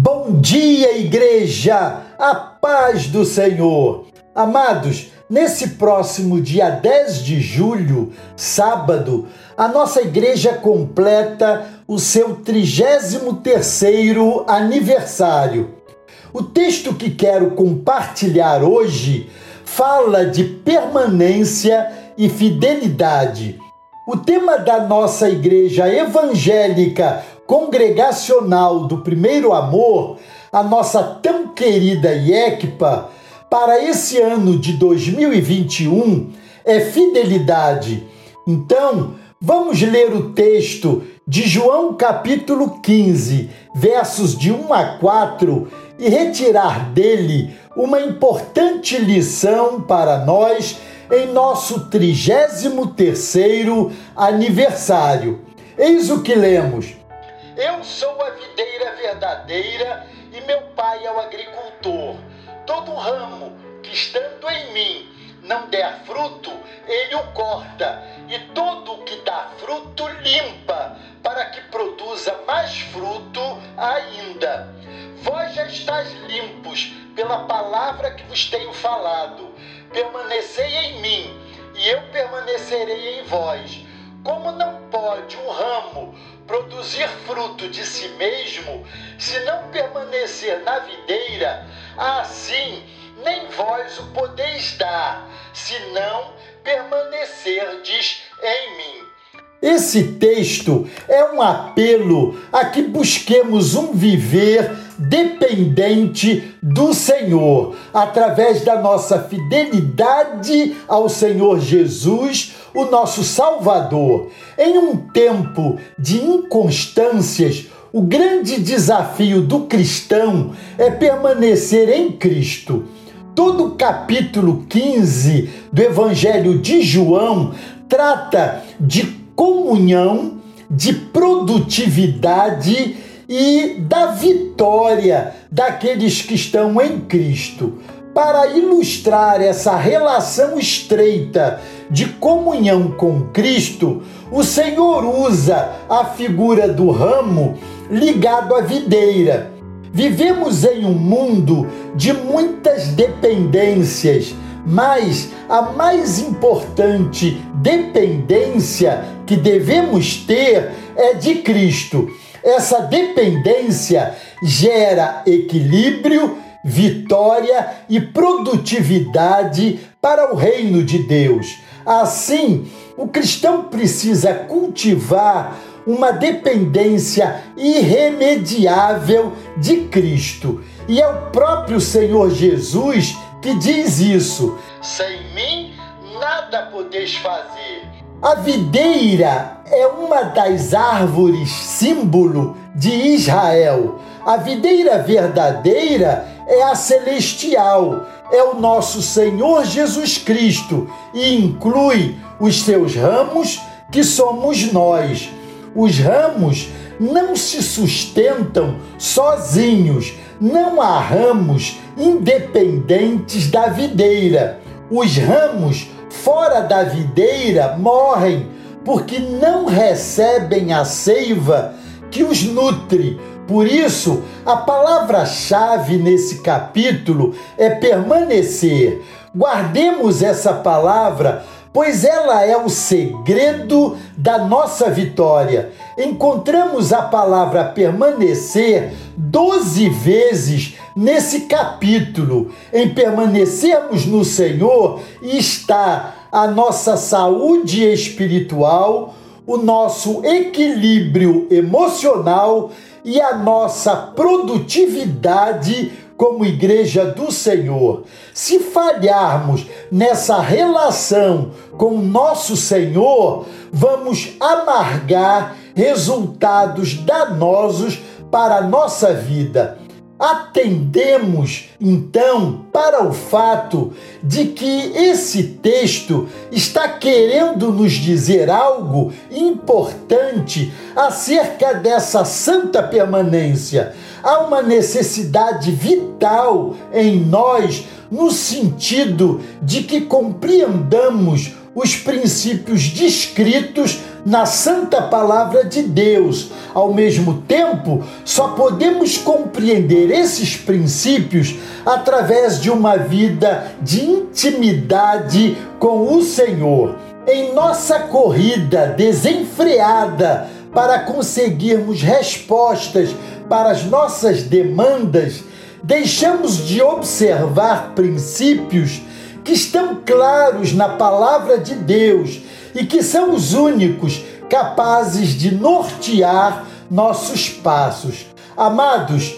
Bom dia, igreja! A paz do Senhor! Amados, nesse próximo dia 10 de julho, sábado, a nossa igreja completa o seu 33º aniversário. O texto que quero compartilhar hoje fala de permanência e fidelidade. O tema da nossa igreja evangélica congregacional do primeiro amor, a nossa tão querida IECPA, para esse ano de 2021 é fidelidade. Então, vamos ler o texto de João capítulo 15, versos de 1 a 4 e retirar dele uma importante lição para nós em nosso 33º aniversário. Eis o que lemos. Eu sou a videira verdadeira e meu pai é o agricultor. Todo ramo que estando em mim não der fruto, ele o corta, e todo o que dá fruto limpa, para que produza mais fruto ainda. Vós já estáis limpos pela palavra que vos tenho falado. Permanecei em mim, e eu permanecerei em vós. Como não pode um ramo produzir fruto de si mesmo, se não permanecer na videira, assim nem vós o podeis dar, se não permanecerdes em mim. Esse texto é um apelo a que busquemos um viver dependente do Senhor, através da nossa fidelidade ao Senhor Jesus, o nosso Salvador. Em um tempo de inconstâncias, o grande desafio do cristão é permanecer em Cristo. Todo o capítulo 15 do Evangelho de João trata de comunhão, de produtividade e da vitória daqueles que estão em Cristo. Para ilustrar essa relação estreita de comunhão com Cristo, o Senhor usa a figura do ramo ligado à videira. Vivemos em um mundo de muitas dependências mas a mais importante dependência que devemos ter é de Cristo. Essa dependência gera equilíbrio, vitória e produtividade para o reino de Deus. Assim, o cristão precisa cultivar uma dependência irremediável de Cristo. E é o próprio Senhor Jesus que diz isso: Sem mim nada podeis fazer. A videira é uma das árvores símbolo de Israel. A videira verdadeira é a celestial, é o nosso Senhor Jesus Cristo e inclui os seus ramos, que somos nós. Os ramos não se sustentam sozinhos, não há ramos independentes da videira. Os ramos fora da videira morrem porque não recebem a seiva que os nutre. Por isso, a palavra-chave nesse capítulo é permanecer. Guardemos essa palavra pois ela é o segredo da nossa vitória. Encontramos a palavra permanecer doze vezes nesse capítulo. Em permanecermos no Senhor está a nossa saúde espiritual, o nosso equilíbrio emocional e a nossa produtividade como igreja do Senhor. Se falharmos nessa relação com o nosso Senhor, vamos amargar resultados danosos para a nossa vida. Atendemos então para o fato de que esse texto está querendo nos dizer algo importante acerca dessa santa permanência. Há uma necessidade vital em nós no sentido de que compreendamos os princípios descritos na santa palavra de Deus. Ao mesmo tempo, só podemos compreender esses princípios através de uma vida de intimidade com o Senhor. Em nossa corrida desenfreada para conseguirmos respostas para as nossas demandas, deixamos de observar princípios que estão claros na palavra de Deus e que são os únicos capazes de nortear nossos passos. Amados,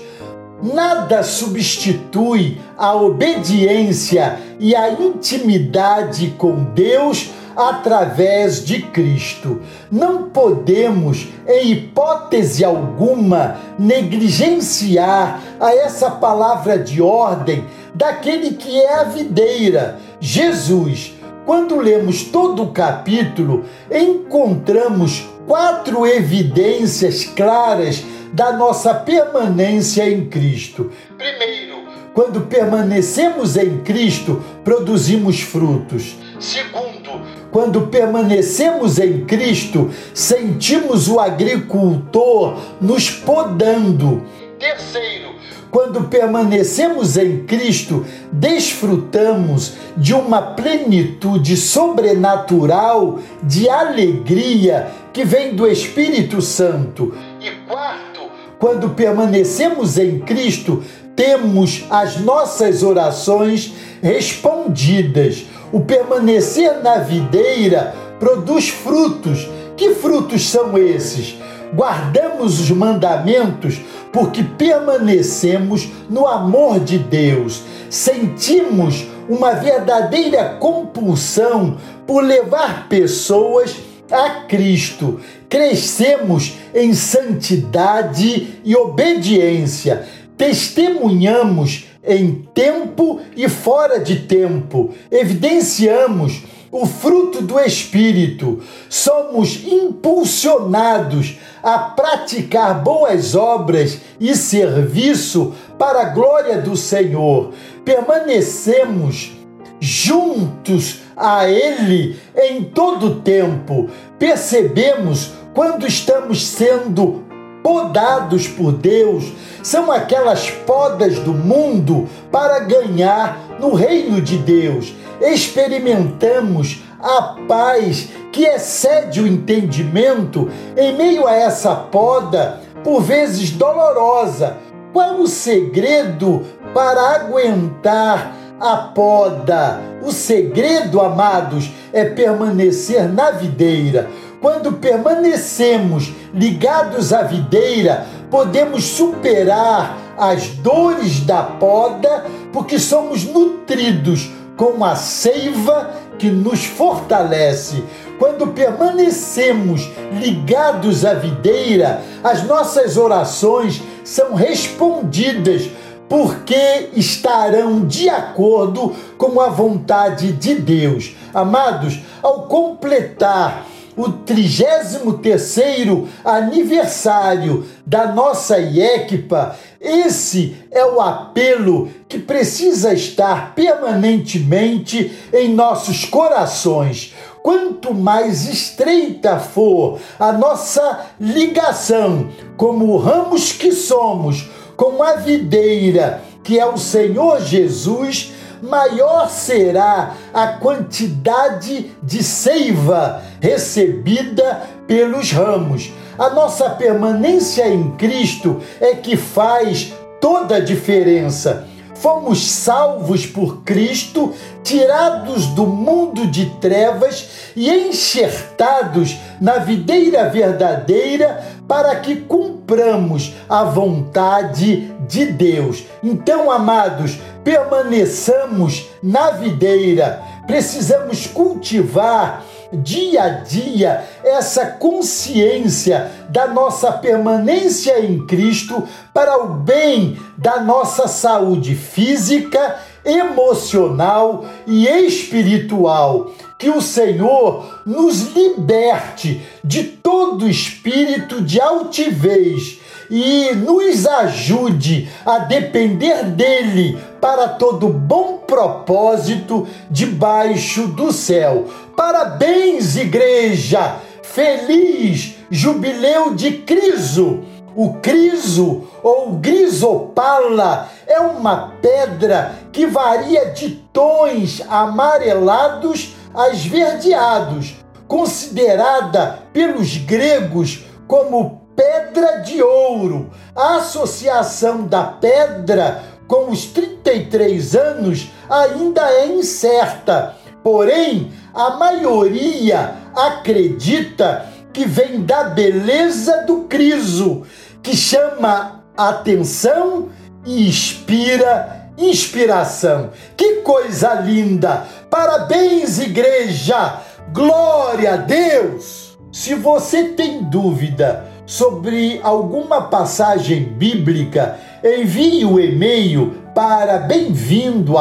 nada substitui a obediência e a intimidade com Deus através de Cristo. Não podemos, em hipótese alguma, negligenciar a essa palavra de ordem daquele que é a videira, Jesus. Quando lemos todo o capítulo, encontramos quatro evidências claras da nossa permanência em Cristo. Primeiro, quando permanecemos em Cristo, produzimos frutos. Segundo, quando permanecemos em Cristo, sentimos o agricultor nos podando. Terceiro, quando permanecemos em Cristo, desfrutamos de uma plenitude sobrenatural de alegria que vem do Espírito Santo. E quarto, quando permanecemos em Cristo, temos as nossas orações respondidas o permanecer na videira produz frutos. Que frutos são esses? Guardamos os mandamentos porque permanecemos no amor de Deus. Sentimos uma verdadeira compulsão por levar pessoas a Cristo. Crescemos em santidade e obediência. Testemunhamos em tempo e fora de tempo. Evidenciamos o fruto do Espírito. Somos impulsionados a praticar boas obras e serviço para a glória do Senhor. Permanecemos juntos a Ele em todo tempo. Percebemos quando estamos sendo podados por Deus são aquelas podas do mundo para ganhar no reino de Deus. Experimentamos a paz que excede o entendimento em meio a essa poda, por vezes dolorosa. Qual o segredo para aguentar a poda? O segredo, amados, é permanecer na videira quando permanecemos ligados à videira, podemos superar as dores da poda, porque somos nutridos com a seiva que nos fortalece. Quando permanecemos ligados à videira, as nossas orações são respondidas porque estarão de acordo com a vontade de Deus. Amados, ao completar o 33º aniversário da nossa IECPA, esse é o apelo que precisa estar permanentemente em nossos corações. Quanto mais estreita for a nossa ligação, como ramos que somos, com a videira que é o Senhor Jesus, maior será a quantidade de seiva recebida pelos ramos. A nossa permanência em Cristo é que faz toda a diferença. Fomos salvos por Cristo, tirados do mundo de trevas e enxertados na videira verdadeira para que cumpramos a vontade de Deus. Então, amados, permaneçamos na videira. Precisamos cultivar dia a dia essa consciência da nossa permanência em Cristo para o bem da nossa saúde física, emocional e espiritual. Que o Senhor nos liberte de todo espírito de altivez e nos ajude a depender dele para todo bom propósito debaixo do céu. Parabéns, igreja! Feliz Jubileu de Criso! O criso ou grisopala é uma pedra que varia de tons amarelados a esverdeados, considerada pelos gregos como pedra de ouro. A associação da pedra com os 33 anos ainda é incerta, porém, a maioria acredita que vem da beleza do criso, que chama atenção e inspira inspiração. Que coisa linda! Parabéns, igreja! Glória a Deus! Se você tem dúvida sobre alguma passagem bíblica, envie o e-mail para bem-vindo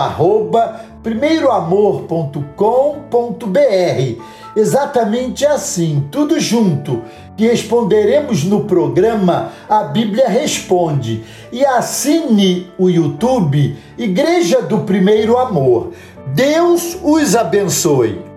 primeiroamor.com.br. Exatamente assim, tudo junto, que responderemos no programa A Bíblia Responde. E assine o YouTube Igreja do Primeiro Amor. Deus os abençoe.